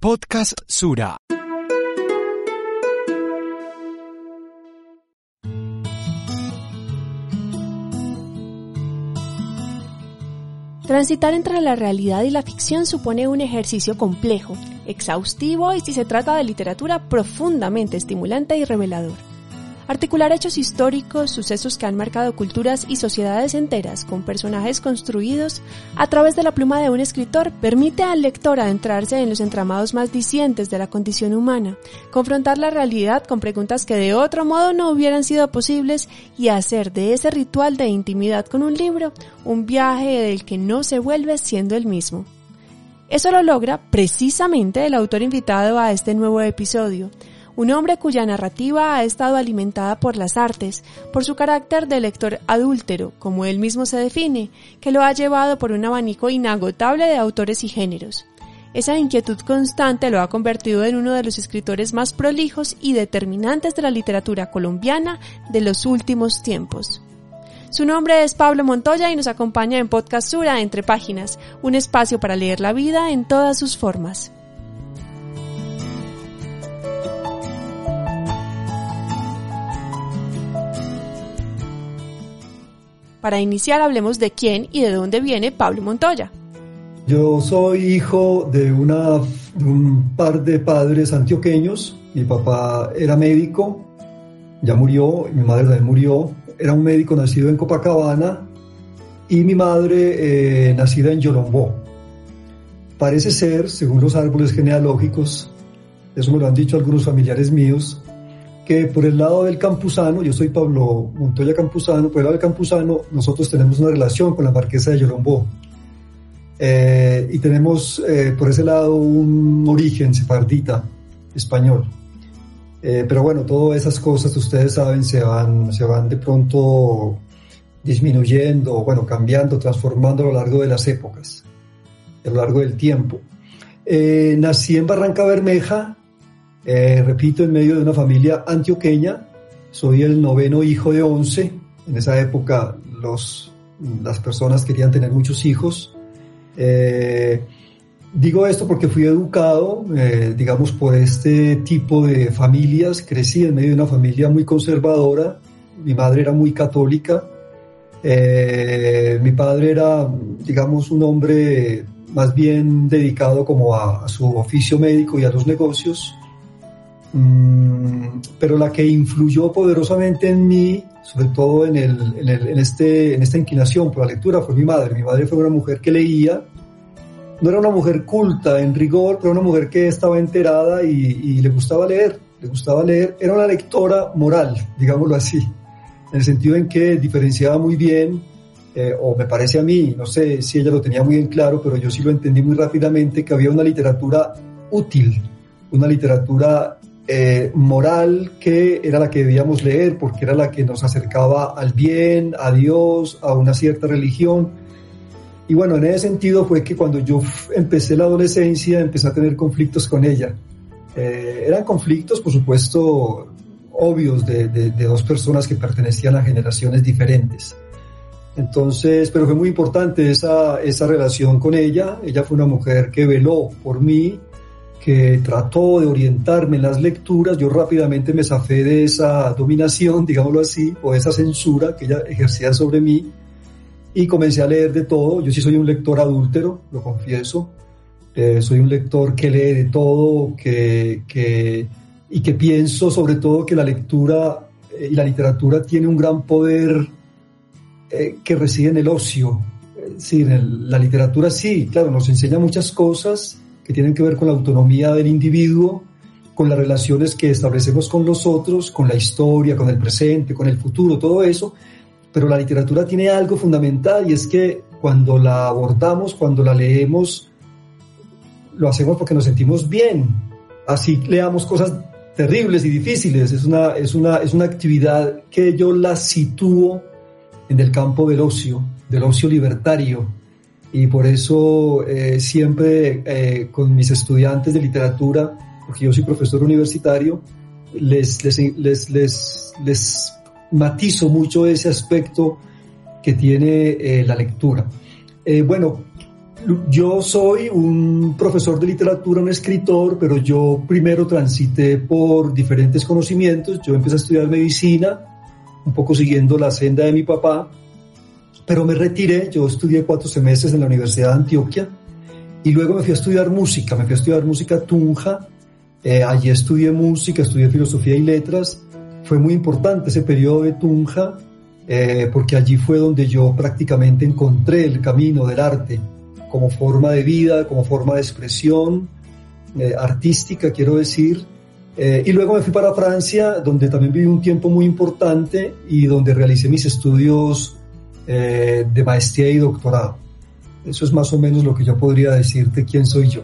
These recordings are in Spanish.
Podcast Sura. Transitar entre la realidad y la ficción supone un ejercicio complejo, exhaustivo y si se trata de literatura profundamente estimulante y revelador. Articular hechos históricos, sucesos que han marcado culturas y sociedades enteras con personajes construidos a través de la pluma de un escritor permite al lector adentrarse en los entramados más dicientes de la condición humana, confrontar la realidad con preguntas que de otro modo no hubieran sido posibles y hacer de ese ritual de intimidad con un libro un viaje del que no se vuelve siendo el mismo. Eso lo logra precisamente el autor invitado a este nuevo episodio, un hombre cuya narrativa ha estado alimentada por las artes, por su carácter de lector adúltero, como él mismo se define, que lo ha llevado por un abanico inagotable de autores y géneros. Esa inquietud constante lo ha convertido en uno de los escritores más prolijos y determinantes de la literatura colombiana de los últimos tiempos. Su nombre es Pablo Montoya y nos acompaña en Podcast Sura Entre Páginas, un espacio para leer la vida en todas sus formas. Para iniciar hablemos de quién y de dónde viene Pablo Montoya. Yo soy hijo de, un par de padres antioqueños. Mi papá era médico, ya murió, mi madre también murió. Era un médico nacido en Copacabana y mi madre eh, nacida en Yolombó. Parece ser, según los árboles genealógicos, eso me lo han dicho algunos familiares míos, que por el lado del campusano, yo soy Pablo Montoya Campuzano, por el lado del campusano nosotros tenemos una relación con la marquesa de Yolombó. Eh, y tenemos eh, por ese lado un origen sefardita, español. Eh, pero bueno, todas esas cosas, ustedes saben, se van, se van de pronto disminuyendo, bueno, cambiando, transformando a lo largo de las épocas, a lo largo del tiempo. nací en Barranca Bermeja, eh, repito, en medio de una familia antioqueña, soy el noveno hijo de once. En esa época los, las personas querían tener muchos hijos. Eh, digo esto porque fui educado, eh, digamos, por este tipo de familias. Crecí en medio de una familia muy conservadora. Mi madre era muy católica. mi padre era, digamos, un hombre más bien dedicado como a su oficio médico y a los negocios. Mm, pero la que influyó poderosamente en mí, sobre todo en, el, en, el, en, este, en esta inclinación por la lectura, fue mi madre. Mi madre fue una mujer que leía, no era una mujer culta en rigor, pero una mujer que estaba enterada y, y le gustaba leer, le gustaba leer. Era una lectora moral, digámoslo así, en el sentido en que diferenciaba muy bien, eh, o me parece a mí, no sé si ella lo tenía muy en claro, pero yo sí lo entendí muy rápidamente, que había una literatura útil, una literatura eh, moral que era la que debíamos leer porque era la que nos acercaba al bien, a Dios, a una cierta religión. Y bueno, en ese sentido fue que cuando yo empecé la adolescencia empecé a tener conflictos con ella. Eh, eran conflictos, por supuesto, obvios de, de, dos personas que pertenecían a generaciones diferentes. Entonces, pero fue muy importante esa, esa relación con ella. Ella fue una mujer que veló por mí, que trató de orientarme en las lecturas, yo rápidamente me zafé de esa dominación, digámoslo así, o esa censura que ella ejercía sobre mí y comencé a leer de todo. Yo sí soy un lector adúltero, lo confieso. Eh, soy un lector que lee de todo que, que, y que pienso sobre todo que la lectura eh, y la literatura tiene un gran poder eh, que reside en el ocio. Sí, en la literatura sí, claro, nos enseña muchas cosas que tienen que ver con la autonomía del individuo, con las relaciones que establecemos con los otros, con la historia, con el presente, con el futuro, todo eso. Pero la literatura tiene algo fundamental y es que cuando la abordamos, cuando la leemos, lo hacemos porque nos sentimos bien. Así leamos cosas terribles y difíciles. Es una, es una, es una actividad que yo la sitúo en el campo del ocio, del ocio libertario, y por eso eh, siempre eh, con mis estudiantes de literatura, porque yo soy profesor universitario, les, les, les, les, matizo mucho ese aspecto que tiene eh, la lectura. bueno, yo soy un profesor de literatura, un escritor, pero yo primero transité por diferentes conocimientos. Yo empecé a estudiar medicina, un poco siguiendo la senda de mi papá, pero me retiré. Yo estudié cuatro semestres en la Universidad de Antioquia y luego me fui a estudiar música. Me fui a estudiar música Tunja. Eh, allí estudié música, estudié filosofía y letras. Fue muy importante ese periodo de Tunja eh, porque allí fue donde yo prácticamente encontré el camino del arte como forma de vida, como forma de expresión eh, artística, quiero decir. Y luego me fui para Francia, donde también viví un tiempo muy importante y donde realicé mis estudios de maestría y doctorado. Eso es más o menos lo que yo podría decirte quién soy yo.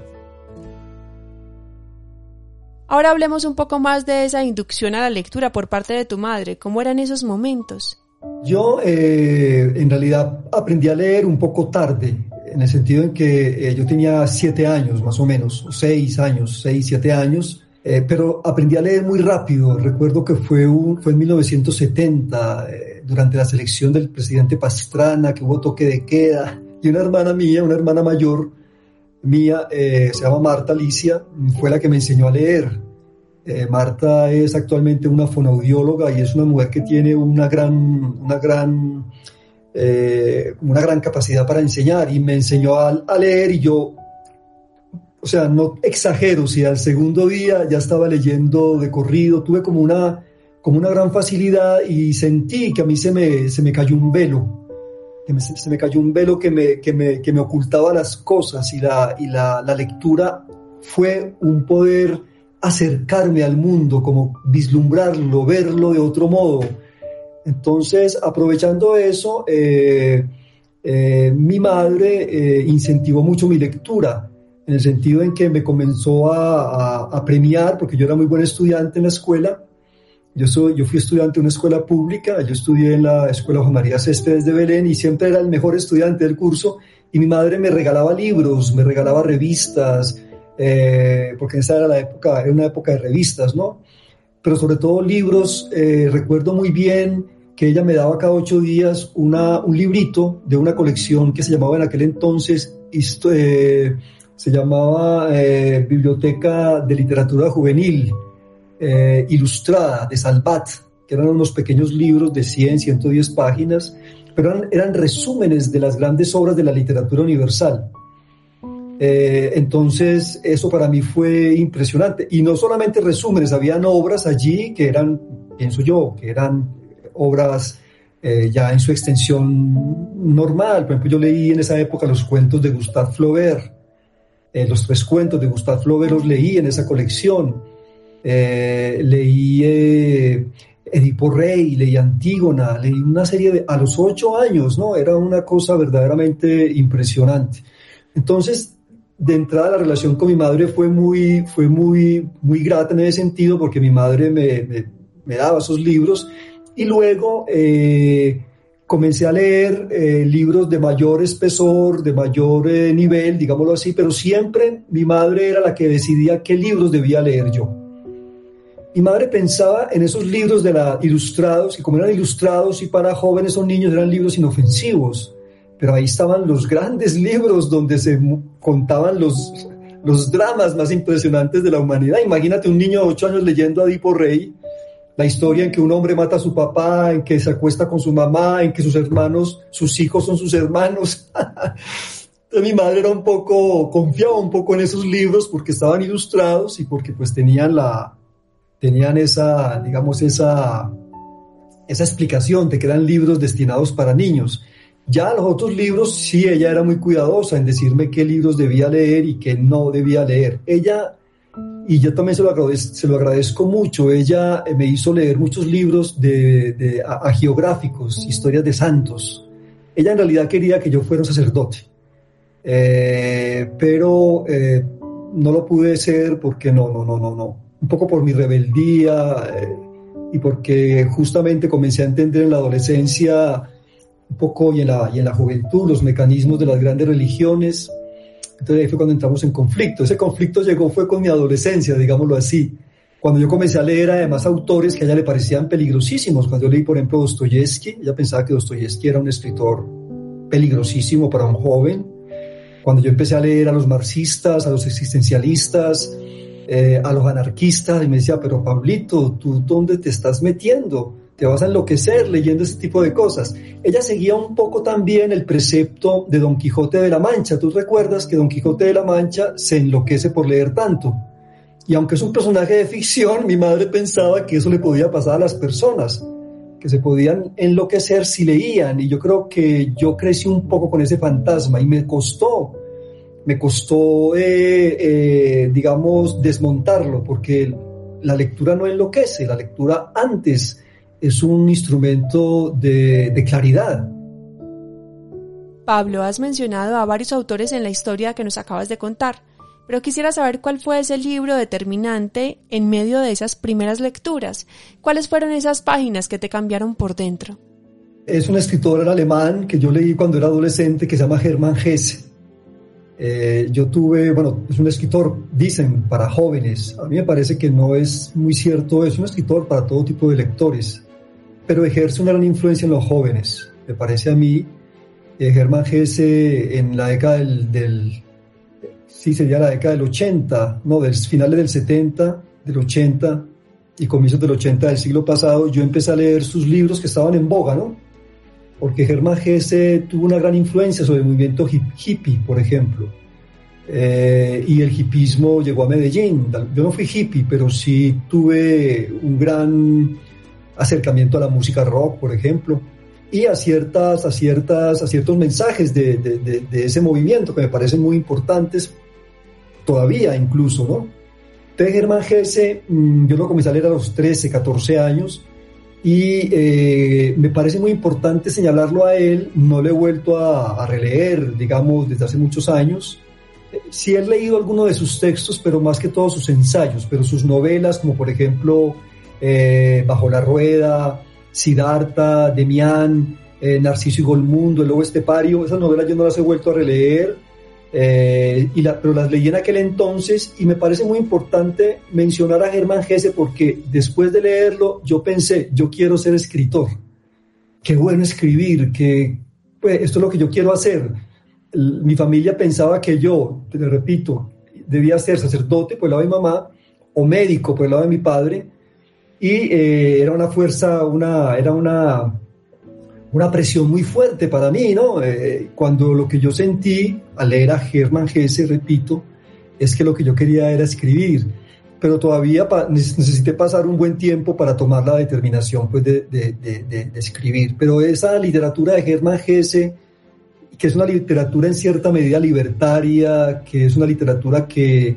Ahora hablemos un poco más de esa inducción a la lectura por parte de tu madre. ¿Cómo eran esos momentos? Yo eh, en realidad aprendí a leer un poco tarde, en el sentido en que eh, yo tenía siete años más o menos, seis años, seis, siete años, eh, pero aprendí a leer muy rápido. Recuerdo que fue, un, fue en 1970, durante la selección del presidente Pastrana, que hubo toque de queda, y una hermana mía, una hermana mayor mía, se llama Marta Alicia, fue la que me enseñó a leer. Eh, Marta es actualmente una fonoaudióloga y es una mujer que tiene una gran, una gran, eh, una gran capacidad para enseñar y me enseñó a, leer y yo, o sea, no exagero, si al segundo día ya estaba leyendo de corrido, tuve como una, como una gran facilidad y sentí que a mí se me, se me cayó un velo, que se me cayó un velo que me, que me, que me ocultaba las cosas y, la, y la, la lectura fue un poder acercarme al mundo, como vislumbrarlo, verlo de otro modo. Entonces, aprovechando eso, eh, eh, mi madre eh, incentivó mucho mi lectura, en el sentido en que me comenzó a, premiar, porque yo era muy buen estudiante en la escuela. Yo, soy, yo fui estudiante de una escuela pública, yo estudié en la Escuela Juan María Céspedes de Belén y siempre era el mejor estudiante del curso y mi madre me regalaba libros, me regalaba revistas, eh, porque esa era la época, era una época de revistas, ¿no? Pero sobre todo libros, eh, recuerdo muy bien que ella me daba cada ocho días una, un librito de una colección que se llamaba en aquel entonces, eh, se llamaba Biblioteca de Literatura Juvenil Ilustrada de Salvat, que eran unos pequeños libros de 100, 110 páginas, pero eran, resúmenes de las grandes obras de la literatura universal. Eh, entonces, eso para mí fue impresionante. Y no solamente resúmenes, habían obras allí que eran, pienso yo, que eran obras eh, ya en su extensión normal. Por ejemplo, yo leí en esa época los cuentos de Gustave Flaubert. Eh, los tres cuentos de Gustave Flaubert los leí en esa colección. Leí Edipo Rey, leí Antígona, leí una serie de... a los ocho años, ¿no? Era una cosa verdaderamente impresionante. Entonces, de entrada la relación con mi madre fue muy, fue muy, muy grata en ese sentido porque mi madre me, daba esos libros y luego eh, comencé a leer eh, libros de mayor espesor, de mayor eh, nivel, digámoslo así, pero siempre mi madre era la que decidía qué libros debía leer yo. Mi madre pensaba en esos libros de la ilustrados, que como eran ilustrados y para jóvenes o niños eran libros inofensivos pero ahí estaban los grandes libros donde se contaban los, los dramas más impresionantes de la humanidad. Imagínate un niño de 8 años leyendo a Edipo Rey, la historia en que un hombre mata a su papá, en que se acuesta con su mamá, en que sus hermanos, sus hijos son sus hermanos. mi madre era un poco, confiaba un poco en esos libros porque estaban ilustrados y porque pues tenían la, tenían esa, digamos, esa, esa explicación de que eran libros destinados para niños. Ya los otros libros, sí, ella era muy cuidadosa en decirme qué libros debía leer y qué no debía leer. Ella, y yo también se lo agradezco, se lo agradezco mucho, ella eh, me hizo leer muchos libros de, de geográficos, historias de santos. Ella en realidad quería que yo fuera un sacerdote, eh, pero eh, no lo pude ser porque no, no, no, no, no. Un poco por mi rebeldía y porque justamente comencé a entender en la adolescencia un poco y en, la, y en la juventud los mecanismos de las grandes religiones. Entonces ahí fue cuando entramos en conflicto. Ese conflicto llegó fue con mi adolescencia, digámoslo así. Cuando yo comencé a leer además autores que a ella le parecían peligrosísimos. Cuando yo leí, por ejemplo, Dostoyevsky, ella pensaba que Dostoyevsky era un escritor peligrosísimo para un joven. Cuando yo empecé a leer a los marxistas, a los existencialistas, eh, a los anarquistas, y me decía, pero Pablito, ¿tú dónde te estás metiendo? Te vas a enloquecer leyendo ese tipo de cosas. Ella seguía un poco también el precepto de Don Quijote de la Mancha. Tú recuerdas que Don Quijote de la Mancha se enloquece por leer tanto. Y aunque es un personaje de ficción, mi madre pensaba que eso le podía pasar a las personas, que se podían enloquecer si leían. Y yo creo que yo crecí un poco con ese fantasma y me costó, me costó, eh, eh, digamos, desmontarlo, porque la lectura no enloquece, la lectura antes es un instrumento de, de claridad. Pablo, has mencionado a varios autores en la historia que nos acabas de contar pero quisiera saber cuál fue ese libro determinante en medio de esas primeras lecturas. ¿Cuáles fueron esas páginas que te cambiaron por dentro? Es un escritor alemán que yo leí cuando era adolescente que se llama Hermann Hesse. Eh, yo tuve, bueno, es un escritor, dicen, para jóvenes. A mí me parece que no es muy cierto, es un escritor para todo tipo de lectores, pero ejerce una gran influencia en los jóvenes. Me parece a mí, eh, Hermann Hesse en la década del sí, sería la década del 80, no, del finales del 70, del 80 y comienzos del 80 del siglo pasado, yo empecé a leer sus libros que estaban en boga, ¿no? Porque Germán Gese tuvo una gran influencia sobre el movimiento hippie, por ejemplo. Eh, y el hippismo llegó a Medellín. Yo no fui hippie, pero sí tuve un gran acercamiento a la música rock, por ejemplo, y a, ciertas, a, ciertas, a ciertos mensajes de ese movimiento que me parecen muy importantes todavía incluso, ¿no? Entonces Germán Gese, mm, yo lo comencé a leer a los 13, 14 años y eh, me parece muy importante señalarlo a él, no lo he vuelto a, releer, digamos, desde hace muchos años. Sí he leído algunos de sus textos, pero más que todos sus ensayos, pero sus novelas, como por ejemplo eh, Bajo la Rueda, Siddhartha, Demián, eh, Narciso y Golmundo, El Lobo Estepario, esas novelas yo no las he vuelto a releer eh, y la, pero las leí en aquel entonces y me parece muy importante mencionar a Germán Gese porque después de leerlo yo pensé, yo quiero ser escritor. Qué bueno escribir, que pues, esto es lo que yo quiero hacer. mi familia pensaba que yo, te lo repito, debía ser sacerdote por el lado de mi mamá o médico por el lado de mi padre y eh, era una fuerza, una, era una una presión muy fuerte para mí, ¿no? Eh, cuando lo que yo sentí al leer a Germán Gese, repito, es que lo que yo quería era escribir, pero todavía necesité pasar un buen tiempo para tomar la determinación pues, de, de, de, escribir. Pero esa literatura de Germán Gese, que es una literatura en cierta medida libertaria, que es una literatura que,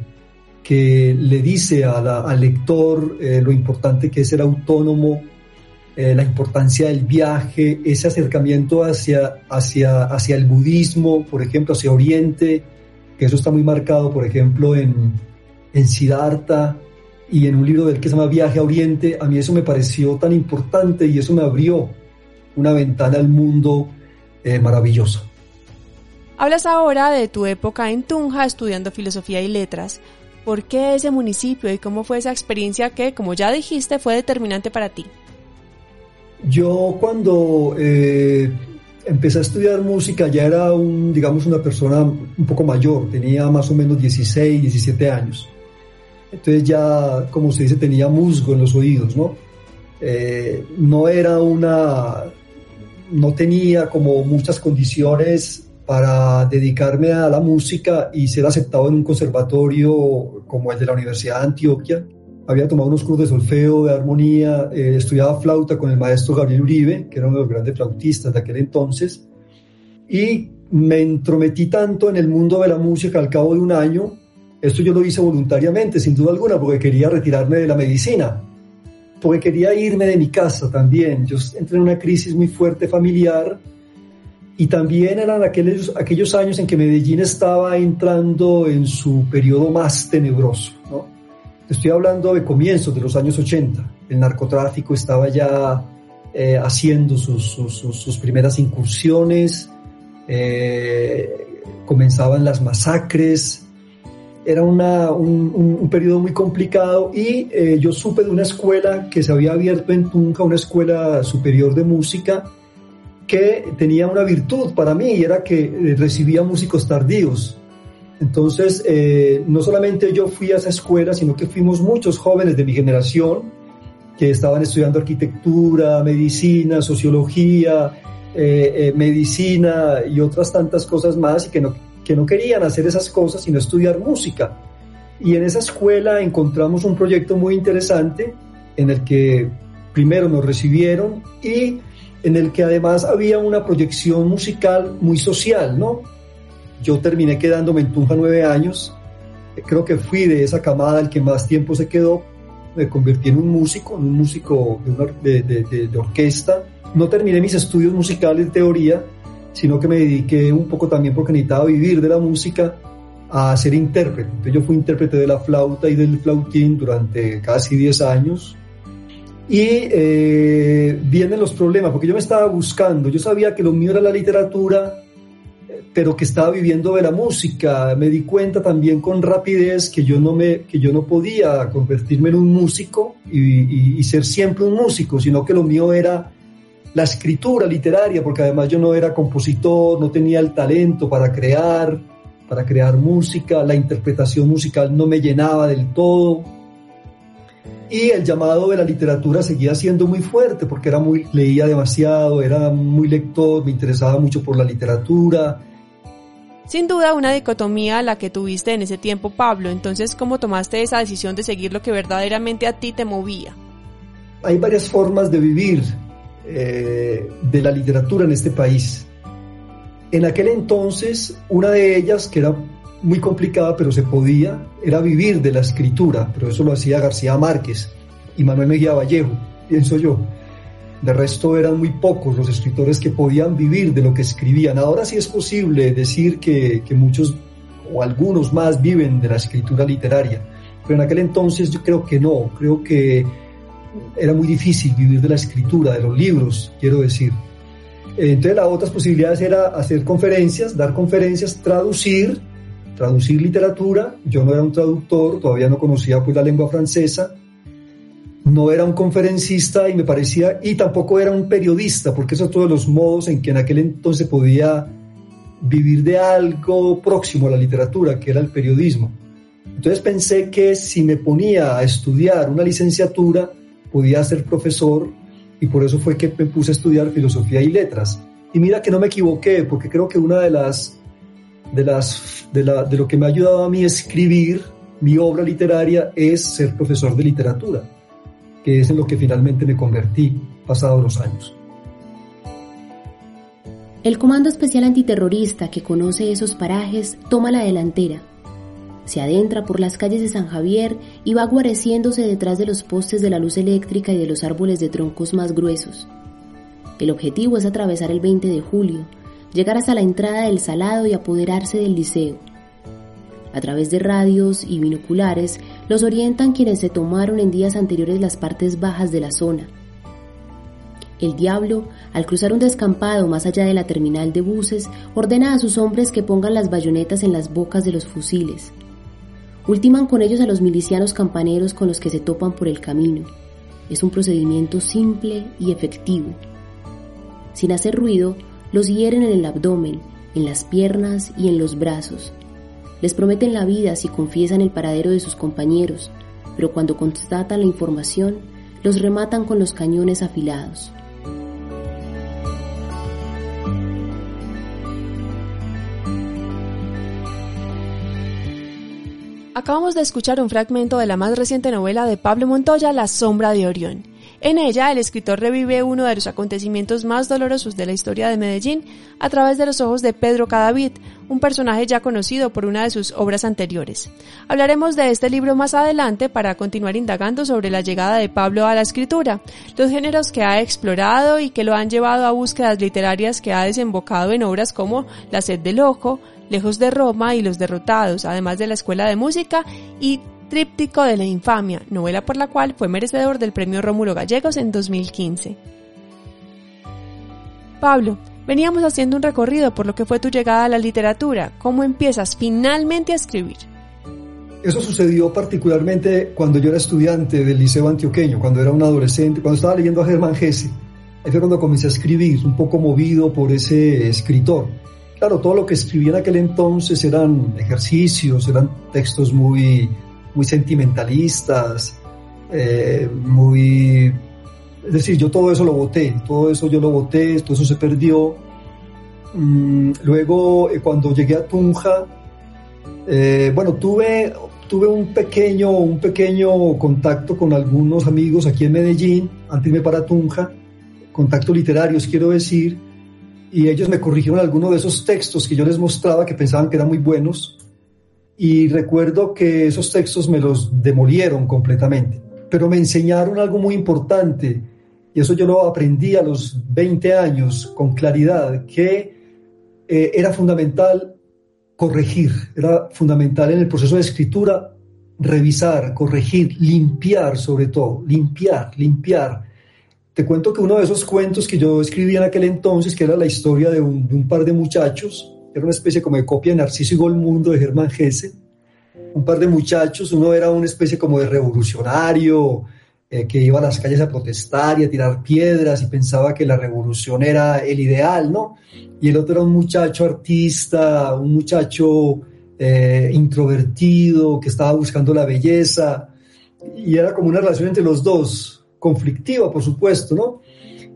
que le dice al lector eh, lo importante que es ser autónomo, eh, la importancia del viaje, ese acercamiento hacia, hacia, hacia el budismo, por ejemplo, hacia Oriente, que eso está muy marcado, por ejemplo, en, en Siddhartha y en un libro del que se llama Viaje a Oriente, a mí eso me pareció tan importante y eso me abrió una ventana al mundo eh, maravilloso. Hablas ahora de tu época en Tunja estudiando filosofía y letras. ¿Por qué ese municipio y cómo fue esa experiencia que, como ya dijiste, fue determinante para ti? Yo cuando eh, empecé a estudiar música ya era un, digamos, una persona un poco mayor, tenía más o menos 16, 17 años. Entonces ya, como se dice, tenía musgo en los oídos, ¿no? Eh, no era una, no tenía como muchas condiciones para dedicarme a la música y ser aceptado en un conservatorio como el de la Universidad de Antioquia había tomado unos cursos de solfeo, de armonía, eh, estudiaba flauta con el maestro Gabriel Uribe, que era uno de los grandes flautistas de aquel entonces, y me entrometí tanto en el mundo de la música al cabo de un año, esto yo lo hice voluntariamente, sin duda alguna, porque quería retirarme de la medicina, porque quería irme de mi casa también. Yo entré en una crisis muy fuerte familiar y también eran aquellos, aquellos años en que Medellín estaba entrando en su periodo más tenebroso. ¿no? Estoy hablando de comienzos de los años 80. El narcotráfico estaba ya eh, haciendo sus, sus, primeras incursiones, eh, comenzaban las masacres, era una, un, un, periodo muy complicado y eh, yo supe de una escuela que se había abierto en Tunca, una escuela superior de música, que tenía una virtud para mí y era que recibía músicos tardíos. Entonces, eh, no solamente yo fui a esa escuela, sino que fuimos muchos jóvenes de mi generación que estaban estudiando arquitectura, medicina, sociología, eh, medicina y otras tantas cosas más y que no, que no querían hacer esas cosas sino estudiar música. Y en esa escuela encontramos un proyecto muy interesante en el que primero nos recibieron y en el que además había una proyección musical muy social, ¿no? Yo terminé quedándome en Tunja nueve años, creo que fui de esa camada el que más tiempo se quedó, me convertí en un músico, en un músico de, de, orquesta. No terminé mis estudios musicales de teoría, sino que me dediqué un poco también porque necesitaba vivir de la música a ser intérprete. Entonces yo fui intérprete de la flauta y del flautín durante casi 10 años, y eh, vienen los problemas, porque yo me estaba buscando, yo sabía que lo mío era la literatura, pero que estaba viviendo de la música. Me di cuenta también con rapidez que yo no, me, que yo no podía convertirme en un músico y, y ser siempre un músico, sino que lo mío era la escritura literaria, porque además yo no era compositor, no tenía el talento para crear, para crear música, la interpretación musical no me llenaba del todo y el llamado de la literatura seguía siendo muy fuerte porque era muy leía demasiado, era muy lector, me interesaba mucho por la literatura. Sin duda una dicotomía la que tuviste en ese tiempo, Pablo. Entonces, ¿cómo tomaste esa decisión de seguir lo que verdaderamente a ti te movía? Hay varias formas de vivir eh, de la literatura en este país. En aquel entonces, una de ellas, que era muy complicada, pero se podía, era vivir de la escritura, pero eso lo hacía García Márquez y Manuel Mejía Vallejo, pienso yo. De resto eran muy pocos los escritores que podían vivir de lo que escribían. Ahora sí es posible decir que, que muchos o algunos más viven de la escritura literaria, pero en aquel entonces yo creo que no, creo que era muy difícil vivir de la escritura, de los libros, quiero decir. Entonces las otras posibilidades era hacer conferencias, dar conferencias, traducir traducir literatura, yo no era un traductor, todavía no conocía pues la lengua francesa, no era un conferencista y me parecía, y tampoco era un periodista, porque eso es todos los modos en que en aquel entonces podía vivir de algo próximo a la literatura, que era el periodismo. Entonces pensé que si me ponía a estudiar una licenciatura, podía ser profesor, y por eso fue que me puse a estudiar filosofía y letras. Y mira que no me equivoqué, porque creo que una de las de, las, de, la, de lo que me ha ayudado a mí escribir mi obra literaria es ser profesor de literatura, que es en lo que finalmente me convertí pasados los años. El Comando Especial Antiterrorista que conoce esos parajes toma la delantera. Se adentra por las calles de San Javier y va guareciéndose detrás de los postes de la luz eléctrica y de los árboles de troncos más gruesos. El objetivo es atravesar el 20 de julio, llegar hasta la entrada del salado y apoderarse del liceo. A través de radios y binoculares los orientan quienes se tomaron en días anteriores las partes bajas de la zona. El diablo, al cruzar un descampado más allá de la terminal de buses, ordena a sus hombres que pongan las bayonetas en las bocas de los fusiles. Ultiman con ellos a los milicianos campaneros con los que se topan por el camino. Es un procedimiento simple y efectivo. Sin hacer ruido, los hieren en el abdomen, en las piernas y en los brazos. Les prometen la vida si confiesan el paradero de sus compañeros, pero cuando constatan la información, los rematan con los cañones afilados. Acabamos de escuchar un fragmento de la más reciente novela de Pablo Montoya, La sombra de Orión. En ella, el escritor revive uno de los acontecimientos más dolorosos de la historia de Medellín a través de los ojos de Pedro Cadavid, un personaje ya conocido por una de sus obras anteriores. Hablaremos de este libro más adelante para continuar indagando sobre la llegada de Pablo a la escritura, los géneros que ha explorado y que lo han llevado a búsquedas literarias que ha desembocado en obras como La sed del ojo, Lejos de Roma y Los derrotados, además de la Escuela de Música y Tríptico de la Infamia, novela por la cual fue merecedor del premio Rómulo Gallegos en 2015. Pablo, veníamos haciendo un recorrido por lo que fue tu llegada a la literatura. ¿Cómo empiezas finalmente a escribir? Eso sucedió particularmente cuando yo era estudiante del Liceo Antioqueño, cuando era un adolescente, cuando estaba leyendo a Germán Gese. Ahí fue cuando comencé a escribir, un poco movido por ese escritor. Claro, todo lo que escribí en aquel entonces eran ejercicios, eran textos muy, muy sentimentalistas, eh, muy... Es decir, yo todo eso lo voté, todo eso yo lo voté, todo eso se perdió. Mm, luego, eh, cuando llegué a Tunja, eh, bueno, tuve, tuve un pequeño, un pequeño contacto con algunos amigos aquí en Medellín, antes de para Tunja, contactos literarios quiero decir, y ellos me corrigieron algunos de esos textos que yo les mostraba que pensaban que eran muy buenos y recuerdo que esos textos me los demolieron completamente, pero me enseñaron algo muy importante y eso yo lo aprendí a los 20 años con claridad, que eh, era fundamental corregir, era fundamental en el proceso de escritura revisar, corregir, limpiar sobre todo, limpiar, limpiar. Te cuento que uno de esos cuentos que yo escribí en aquel entonces, que era la historia de un, par de muchachos, era una especie como de copia de Narciso y Golmundo de Germán Hesse, un par de muchachos, uno era una especie como de revolucionario, eh, que iba a las calles a protestar y a tirar piedras y pensaba que la revolución era el ideal, ¿no? Y el otro era un muchacho artista, un muchacho eh, introvertido que estaba buscando la belleza y era como una relación entre los dos conflictiva, por supuesto, ¿no?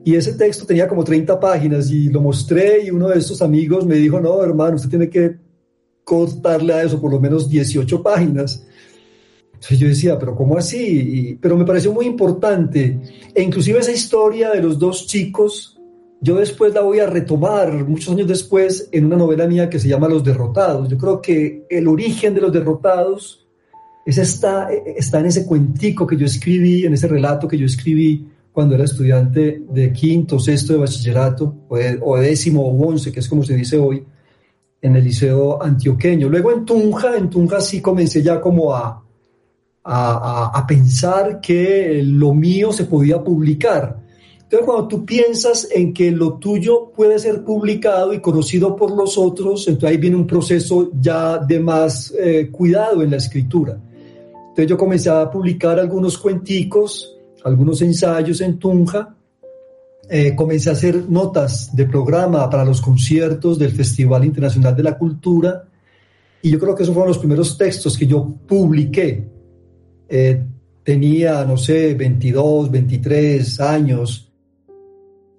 Y ese texto tenía como 30 páginas y lo mostré y uno de estos amigos me dijo, no, hermano, usted tiene que cortarle a eso por lo menos 18 páginas. Entonces yo decía, pero ¿cómo así? pero me pareció muy importante. E inclusive esa historia de los dos chicos, yo después la voy a retomar muchos años después en una novela mía que se llama Los Derrotados. Yo creo que el origen de los derrotados esa está, está en ese cuentico que yo escribí, en ese relato que yo escribí cuando era estudiante de quinto, sexto de bachillerato, o, de, o décimo o once, que es como se dice hoy, en el liceo antioqueño. Luego en Tunja, en Tunja sí comencé ya como a, a, a, pensar que lo mío se podía publicar. Entonces cuando tú piensas en que lo tuyo puede ser publicado y conocido por los otros, entonces ahí viene un proceso ya de más eh, cuidado en la escritura. Entonces yo comencé a publicar algunos cuenticos, algunos ensayos en Tunja, eh, comencé a hacer notas de programa para los conciertos del Festival Internacional de la Cultura y yo creo que esos fueron los primeros textos que yo publiqué. Eh, tenía, no sé, 22, 23 años.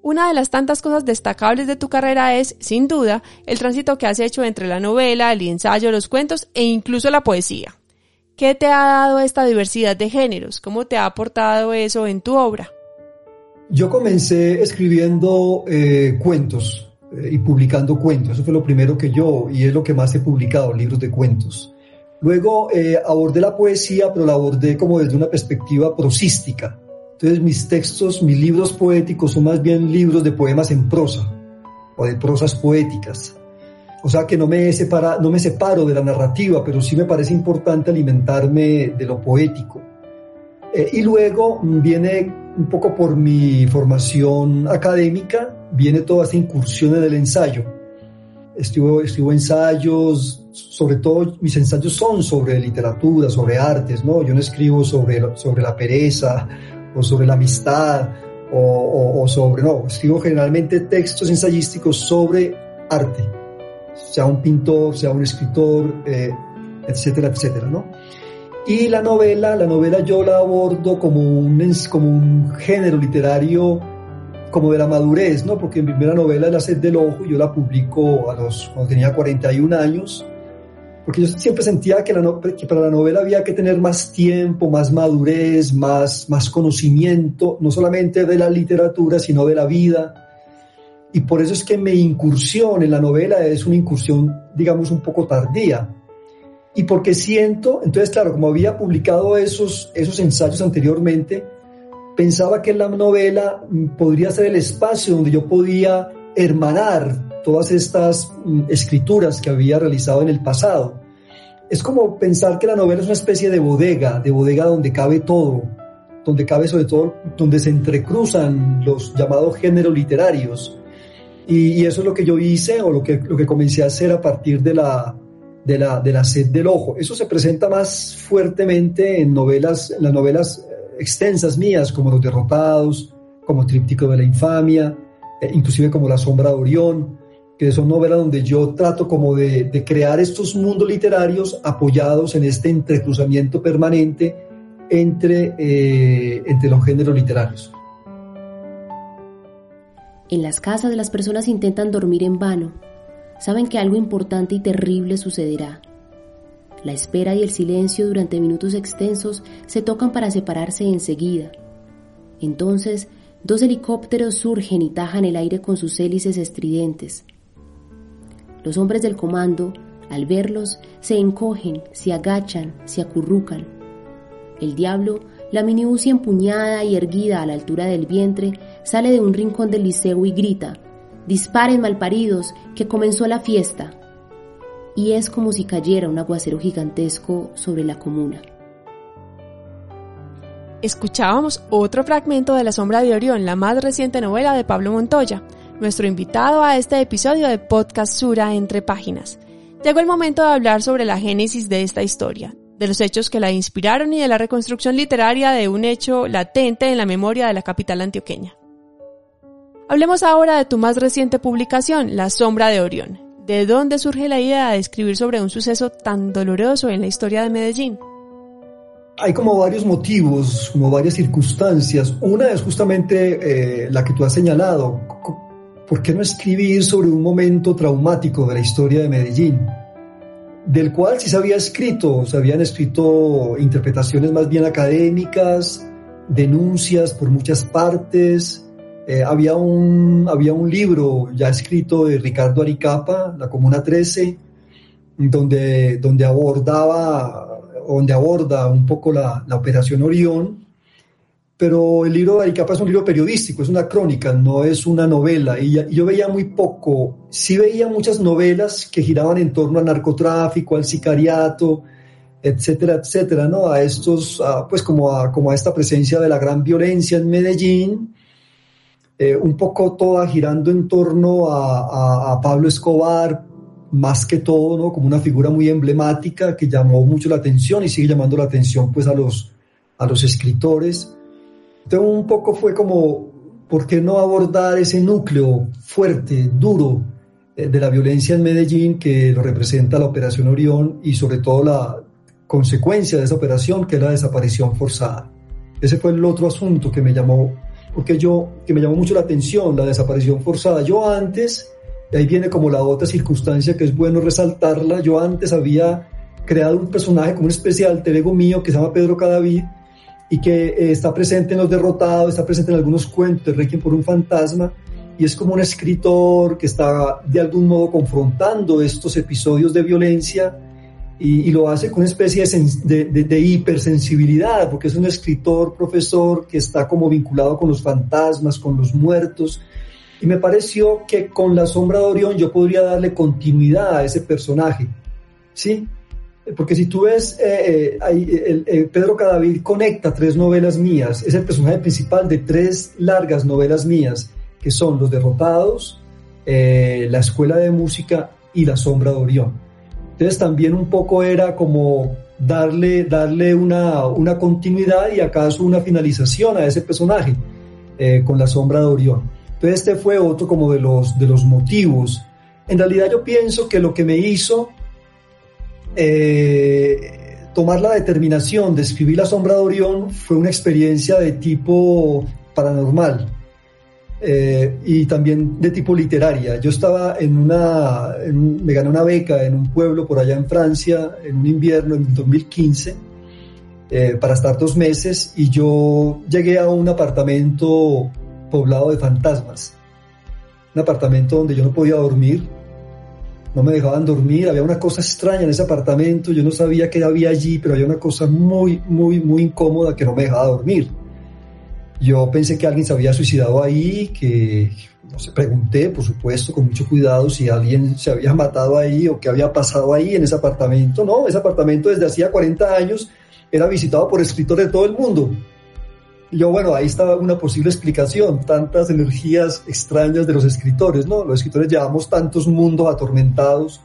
Una de las tantas cosas destacables de tu carrera es, sin duda, el tránsito que has hecho entre la novela, el ensayo, los cuentos e incluso la poesía. ¿Qué te ha dado esta diversidad de géneros? ¿Cómo te ha aportado eso en tu obra? Yo comencé escribiendo eh, cuentos eh, y publicando cuentos. Eso fue lo primero que yo, y es lo que más he publicado, libros de cuentos. Luego eh, abordé la poesía, pero la abordé como desde una perspectiva prosística. Entonces mis textos, mis libros poéticos son más bien libros de poemas en prosa o de prosas poéticas. O sea que no me, separa, no me separo de la narrativa, pero sí me parece importante alimentarme de lo poético. Eh, y luego viene un poco por mi formación académica, viene toda esta incursión en el ensayo. Escribo, escribo ensayos, sobre todo mis ensayos son sobre literatura, sobre artes, ¿no? Yo no escribo sobre, sobre la pereza o sobre la amistad o, o sobre, no, escribo generalmente textos ensayísticos sobre arte sea un pintor, sea un escritor, eh, etcétera, etcétera, ¿no? Y la novela, la novela yo la abordo como un, como un género literario como de la madurez, ¿no? Porque mi primera novela, La sed del ojo, yo la publico a los, cuando tenía 41 años, porque yo siempre sentía que, la, que, para la novela había que tener más tiempo, más madurez, más, más conocimiento, no solamente de la literatura, sino de la vida, y por eso es que mi incursión en la novela es una incursión, digamos, un poco tardía. Y porque siento, entonces claro, como había publicado esos, esos ensayos anteriormente, pensaba que la novela podría ser el espacio donde yo podía hermanar todas estas mm, escrituras que había realizado en el pasado. Es como pensar que la novela es una especie de bodega, de bodega donde cabe todo, donde cabe sobre todo, donde se entrecruzan los llamados géneros literarios y, eso es lo que yo hice o lo que, lo que comencé a hacer a partir de la, de la, de la sed del ojo. Eso se presenta más fuertemente en novelas, en las novelas eh, extensas mías, como Los Derrotados, como Tríptico de la Infamia, eh, inclusive como La Sombra de Orión, que son novelas donde yo trato como de, crear estos mundos literarios apoyados en este entrecruzamiento permanente entre, eh, entre los géneros literarios. En las casas las personas intentan dormir en vano. Saben que algo importante y terrible sucederá. La espera y el silencio durante minutos extensos se tocan para separarse enseguida. Entonces, dos helicópteros surgen y tajan el aire con sus hélices estridentes. Los hombres del comando, al verlos, se encogen, se agachan, se acurrucan el diablo, la miniucia empuñada y erguida a la altura del vientre, sale de un rincón del liceo y grita, disparen malparidos, que comenzó la fiesta. Y es como si cayera un aguacero gigantesco sobre la comuna. Escuchábamos otro fragmento de La Sombra de Orión, la más reciente novela de Pablo Montoya, nuestro invitado a este episodio de Podcast Sura entre páginas. Llegó el momento de hablar sobre la génesis de esta historia, de los hechos que la inspiraron y de la reconstrucción literaria de un hecho latente en la memoria de la capital antioqueña. Hablemos ahora de tu más reciente publicación, La Sombra de Orión. ¿De dónde surge la idea de escribir sobre un suceso tan doloroso en la historia de Medellín? Hay como varios motivos, como varias circunstancias. Una es justamente eh, la que tú has señalado. ¿Por qué no escribir sobre un momento traumático de la historia de Medellín? del cual sí se había escrito, se habían escrito interpretaciones más bien académicas, denuncias por muchas partes. Eh, había, un, había un libro ya escrito de Ricardo Aricapa, La Comuna 13, donde, donde, abordaba, donde aborda un poco la, la Operación Orión pero el libro de Aricapa es un libro periodístico, es una crónica, no es una novela. Y, yo veía muy poco, sí veía muchas novelas que giraban en torno al narcotráfico, al sicariato, etcétera, etcétera, ¿no? A estos, pues como a, como a esta presencia de la gran violencia en Medellín, eh, un poco toda girando en torno a, Pablo Escobar, más que todo, ¿no? Como una figura muy emblemática que llamó mucho la atención y sigue llamando la atención, pues, a los, a los escritores. Entonces un poco fue como, ¿por qué no abordar ese núcleo fuerte, duro eh, de la violencia en Medellín que lo representa la Operación Orión y sobre todo la consecuencia de esa operación que es la desaparición forzada? Ese fue el otro asunto que me llamó, porque yo, que me llamó mucho la atención, la desaparición forzada. Yo antes, y ahí viene como la otra circunstancia que es bueno resaltarla, yo antes había creado un personaje como un especie de alter mío que se llama Pedro Cadavid, y que eh, está presente en Los Derrotados, está presente en algunos cuentos de Requiem por un fantasma, y es como un escritor que está de algún modo confrontando estos episodios de violencia y, lo hace con una especie de, de, hipersensibilidad, porque es un escritor, profesor, que está como vinculado con los fantasmas, con los muertos, y me pareció que con La Sombra de Orión yo podría darle continuidad a ese personaje, ¿sí? Porque si tú ves, eh, eh, Pedro Cadavid conecta tres novelas mías, es el personaje principal de tres largas novelas mías, que son Los Derrotados, eh, La Escuela de Música y La Sombra de Orión. Entonces también un poco era como darle, darle una, una continuidad y acaso una finalización a ese personaje con La Sombra de Orión. Entonces este fue otro como de los, de los motivos. En realidad yo pienso que lo que me hizo eh, tomar la determinación de escribir La Sombra de Orión fue una experiencia de tipo paranormal eh, y también de tipo literaria. Yo estaba en una, me gané una beca en un pueblo por allá en Francia en un invierno en 2015 eh, para estar dos meses y yo llegué a un apartamento poblado de fantasmas, un apartamento donde yo no podía dormir no me dejaban dormir, había una cosa extraña en ese apartamento, yo no sabía qué había allí, pero había una cosa muy, muy, muy incómoda que no me dejaba dormir. Yo pensé que alguien se había suicidado ahí, que, no sé, pregunté, por supuesto, con mucho cuidado si alguien se había matado ahí o qué había pasado ahí en ese apartamento. No, ese apartamento desde hacía 40 años era visitado por escritores de todo el mundo yo, bueno, ahí estaba una posible explicación, tantas energías extrañas de los escritores, ¿no? Los escritores llevamos tantos mundos atormentados,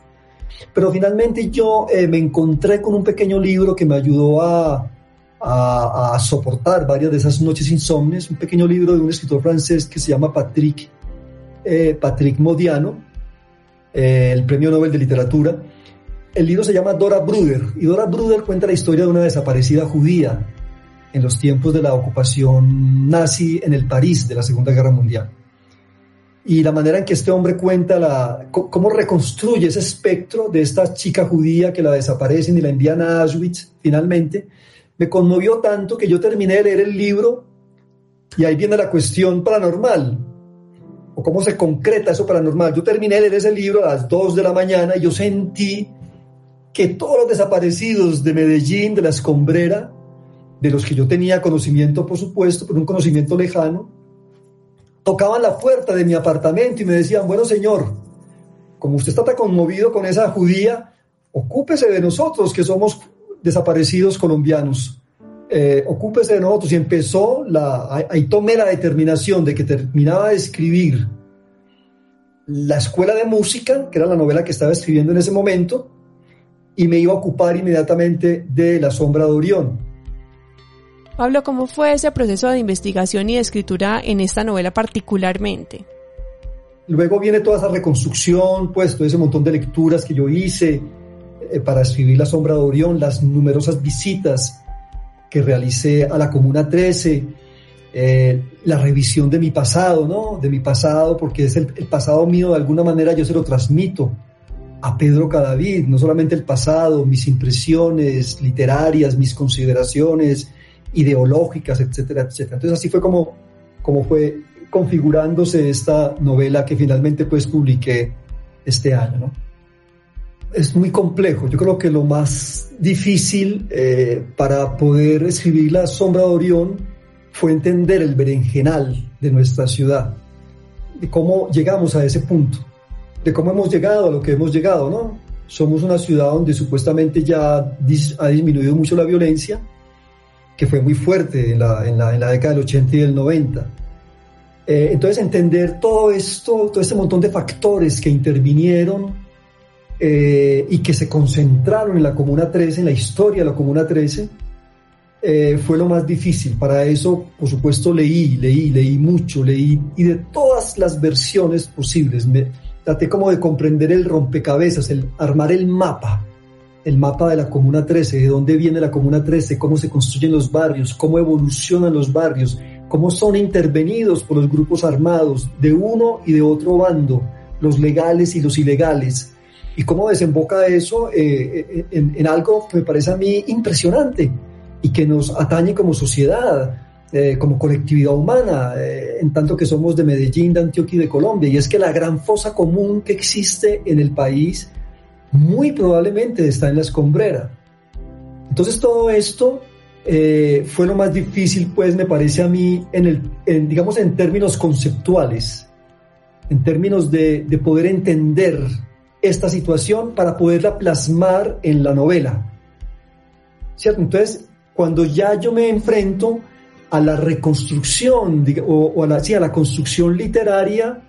pero finalmente yo eh, me encontré con un pequeño libro que me ayudó a, a, soportar varias de esas noches insomnes, un pequeño libro de un escritor francés que se llama Patrick, eh, Patrick Modiano, eh, el premio Nobel de Literatura. El libro se llama Dora Bruder y Dora Bruder cuenta la historia de una desaparecida judía en los tiempos de la ocupación nazi en el París de la Segunda Guerra Mundial. Y la manera en que este hombre cuenta la, cómo reconstruye ese espectro de esta chica judía que la desaparecen y la envían a Auschwitz finalmente, me conmovió tanto que yo terminé de leer el libro y ahí viene la cuestión paranormal, o cómo se concreta eso paranormal. Yo terminé de leer ese libro a las 2 de la mañana y yo sentí que todos los desaparecidos de Medellín, de la escombrera, de los que yo tenía conocimiento, por supuesto, pero un conocimiento lejano, tocaban la puerta de mi apartamento y me decían, bueno señor, como usted está tan conmovido con esa judía, ocúpese de nosotros que somos desaparecidos colombianos. Eh, ocúpese de nosotros. Y empezó, la, ahí tomé la determinación de que terminaba de escribir la escuela de música, que era la novela que estaba escribiendo en ese momento, y me iba a ocupar inmediatamente de La sombra de Orión. Pablo, ¿cómo fue ese proceso de investigación y de escritura en esta novela particularmente? Luego viene toda esa reconstrucción, pues todo ese montón de lecturas que yo hice, para escribir La Sombra de Orión, las numerosas visitas que realicé a la Comuna 13, eh, la revisión de mi pasado, ¿no? De mi pasado, porque es el, pasado mío, de alguna manera yo se lo transmito a Pedro Cadavid, no solamente el pasado, mis impresiones literarias, mis consideraciones ideológicas, etcétera, etcétera. Entonces así fue como, como fue configurándose esta novela que finalmente pues publiqué este año, ¿no? Es muy complejo. Yo creo que lo más difícil eh, para poder escribir La Sombra de Orión fue entender el berenjenal de nuestra ciudad, de cómo llegamos a ese punto, de cómo hemos llegado a lo que hemos llegado, ¿no? Somos una ciudad donde supuestamente ya ha disminuido mucho la violencia, que fue muy fuerte en la, en la, en la década del 80 y del 90. Eh, entonces entender todo esto, todo este montón de factores que intervinieron eh, y que se concentraron en la Comuna 13, en la historia de la Comuna 13, eh, fue lo más difícil. Para eso, por supuesto, leí, leí, leí mucho, leí, y de todas las versiones posibles, me traté como de comprender el rompecabezas, el armar el mapa, el mapa de la Comuna 13, de dónde viene la Comuna 13, cómo se construyen los barrios, cómo evolucionan los barrios, cómo son intervenidos por los grupos armados de uno y de otro bando, los legales y los ilegales, y cómo desemboca eso eh, eh, en, algo que me parece a mí impresionante y que nos atañe como sociedad, eh, como colectividad humana, en tanto que somos de Medellín, de Antioquia y de Colombia. Y es que la gran fosa común que existe en el país muy probablemente está en la escombrera. Entonces todo esto fue lo más difícil, pues me parece a mí, en el, digamos en términos conceptuales, en términos de, de poder entender esta situación para poderla plasmar en la novela. ¿Cierto? Entonces, cuando ya yo me enfrento a la reconstrucción o, a, la, a la construcción literaria,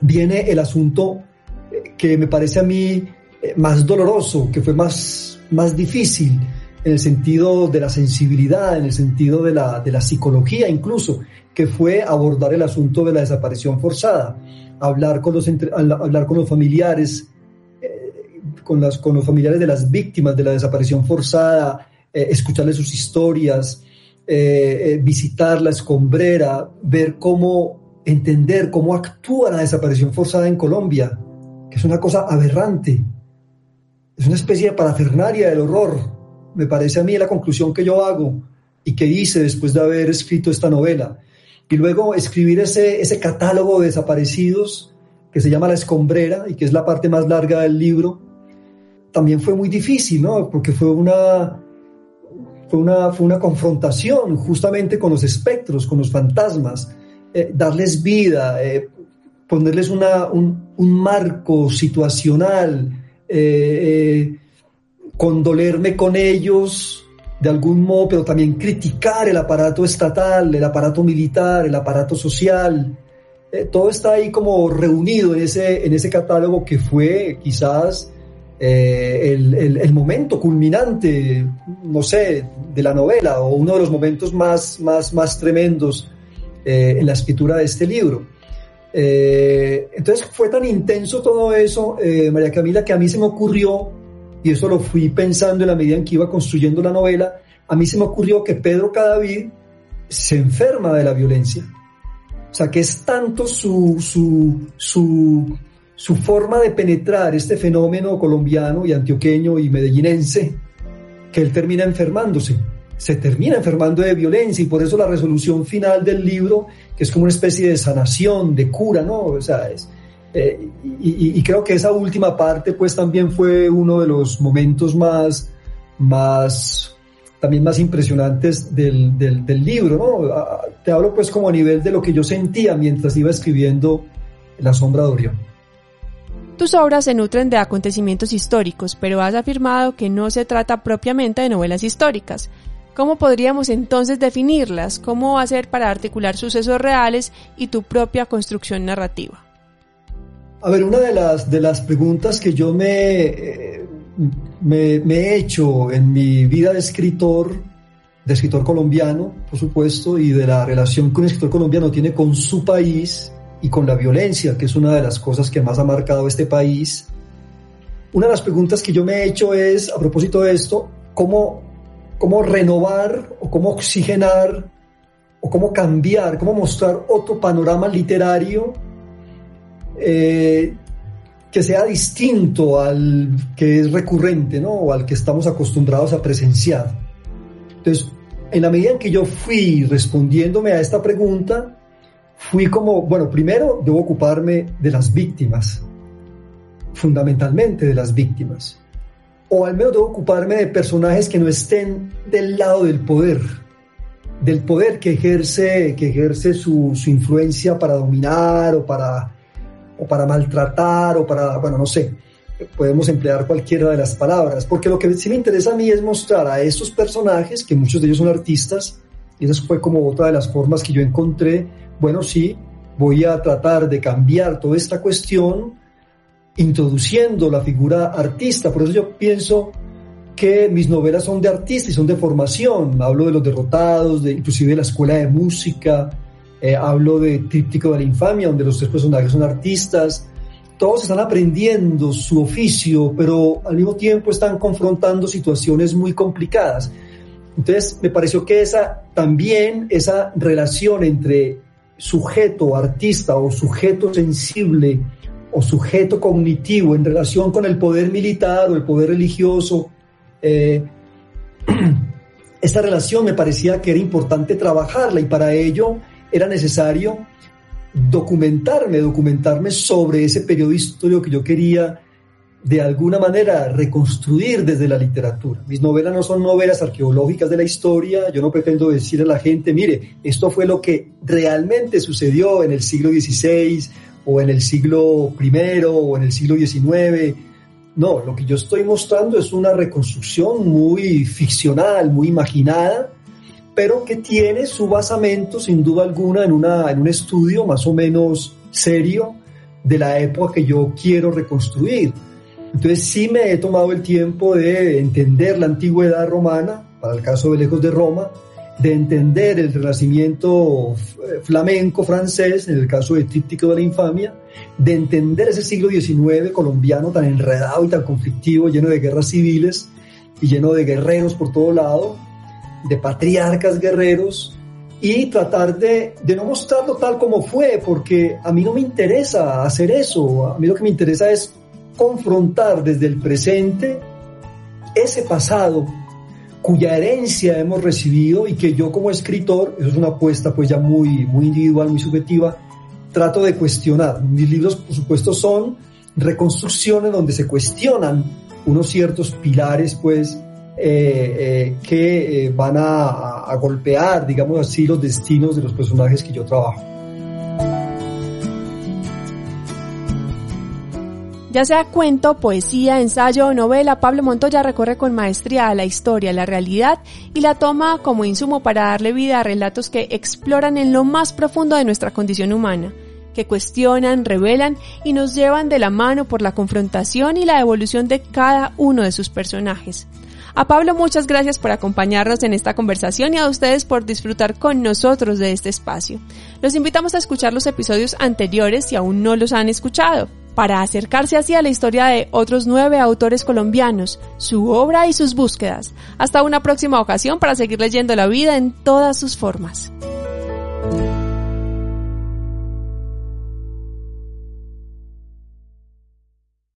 viene el asunto eh, que me parece a mí eh, más doloroso, que fue más, más difícil en el sentido de la sensibilidad, en el sentido de la, de la psicología incluso, que fue abordar el asunto de la desaparición forzada hablar con los, hablar con los familiares, eh, con, las, con los familiares de las víctimas de la desaparición forzada, eh, escucharles sus historias, eh, visitar la escombrera, ver cómo, entender cómo actúa la desaparición forzada en Colombia, que es una cosa aberrante, es una especie de parafernaria del horror, me parece a mí la conclusión que yo hago y que hice después de haber escrito esta novela y luego escribir ese, ese catálogo de desaparecidos que se llama La Escombrera y que es la parte más larga del libro, también fue muy difícil, ¿no? Porque fue una, fue una, fue una confrontación justamente con los espectros, con los fantasmas, eh, darles vida, eh, ponerles una, un, un, marco situacional, eh, condolerme con ellos de algún modo, pero también criticar el aparato estatal, el aparato militar, el aparato social. Eh, todo está ahí como reunido en ese, en ese catálogo que fue quizás eh, el, momento culminante, no sé, de la novela o uno de los momentos más, más, más tremendos eh, en la escritura de este libro. Entonces fue tan intenso todo eso, María Camila, que a mí se me ocurrió, y eso lo fui pensando en la medida en que iba construyendo la novela, a mí se me ocurrió que Pedro Cadavid se enferma de la violencia. O sea, que es tanto su, su, su, su forma de penetrar este fenómeno colombiano y antioqueño y medellinense, que él termina enfermándose. Se termina enfermando de violencia y por eso la resolución final del libro, que es como una especie de sanación, de cura, ¿no? O sea, es, y, y, creo que esa última parte pues también fue uno de los momentos más, más también más impresionantes del, del, libro, ¿no? Te hablo pues como a nivel de lo que yo sentía mientras iba escribiendo La sombra de Orión. Tus obras se nutren de acontecimientos históricos, pero has afirmado que no se trata propiamente de novelas históricas. ¿Cómo podríamos entonces definirlas? ¿Cómo hacer para articular sucesos reales y tu propia construcción narrativa? A ver, una de las, de las preguntas que yo me, eh, me, he hecho en mi vida de escritor, de escritor colombiano, por supuesto, y de la relación que un escritor colombiano tiene con su país y con la violencia, que es una de las cosas que más ha marcado este país. Una de las preguntas que yo me he hecho es, a propósito de esto, cómo, cómo renovar o cómo oxigenar o cómo cambiar, cómo mostrar otro panorama literario eh, que sea distinto al que es recurrente, ¿no? O al que estamos acostumbrados a presenciar. Entonces, en la medida en que yo fui respondiéndome a esta pregunta, fui como, bueno, primero debo ocuparme de las víctimas, fundamentalmente de las víctimas. O al menos debo ocuparme de personajes que no estén del lado del poder, del poder que ejerce, que ejerce su, su influencia para dominar o para o para maltratar o para, bueno, no sé, podemos emplear cualquiera de las palabras, porque lo que sí me interesa a mí es mostrar a estos personajes, que muchos de ellos son artistas, y esa fue como otra de las formas que yo encontré, bueno, sí, voy a tratar de cambiar toda esta cuestión introduciendo la figura artista, por eso yo pienso que mis novelas son de artista y son de formación, hablo de los derrotados, de inclusive de la escuela de música, eh, hablo de Tríptico de la Infamia, donde los tres personajes son artistas. Todos están aprendiendo su oficio, pero al mismo tiempo están confrontando situaciones muy complicadas. Entonces, me pareció que esa también, esa relación entre sujeto artista o sujeto sensible o sujeto cognitivo en relación con el poder militar o el poder religioso, eh, esta relación me parecía que era importante trabajarla y para ello era necesario documentarme, documentarme sobre ese periodo histórico que yo quería de alguna manera reconstruir desde la literatura. Mis novelas no son novelas arqueológicas de la historia, yo no pretendo decir a la gente, mire, esto fue lo que realmente sucedió en el siglo XVI o en el siglo I o en el siglo XIX. No, lo que yo estoy mostrando es una reconstrucción muy ficcional, muy imaginada, pero que tiene su basamento sin duda alguna en, una, en un estudio más o menos serio de la época que yo quiero reconstruir. Entonces sí me he tomado el tiempo de entender la antigüedad romana, para el caso de Lejos de Roma, de entender el renacimiento eh, flamenco francés, en el caso de Tríptico de la Infamia, de entender ese siglo XIX colombiano tan enredado y tan conflictivo, lleno de guerras civiles y lleno de guerreros por todo lado, de patriarcas guerreros y tratar de, de, no mostrarlo tal como fue, porque a mí no me interesa hacer eso, a mí lo que me interesa es confrontar desde el presente ese pasado cuya herencia hemos recibido y que yo como escritor, eso es una apuesta pues ya muy, muy individual, muy subjetiva, trato de cuestionar. Mis libros por supuesto son reconstrucciones donde se cuestionan unos ciertos pilares pues eh, eh, que eh, van a, golpear, digamos así, los destinos de los personajes que yo trabajo. Ya sea cuento, poesía, ensayo o novela, Pablo Montoya recorre con maestría la historia, la realidad y la toma como insumo para darle vida a relatos que exploran en lo más profundo de nuestra condición humana que cuestionan, revelan y nos llevan de la mano por la confrontación y la evolución de cada uno de sus personajes. A Pablo muchas gracias por acompañarnos en esta conversación y a ustedes por disfrutar con nosotros de este espacio. Los invitamos a escuchar los episodios anteriores si aún no los han escuchado, para acercarse así a la historia de otros nueve autores colombianos, su obra y sus búsquedas. Hasta una próxima ocasión para seguir leyendo la vida en todas sus formas.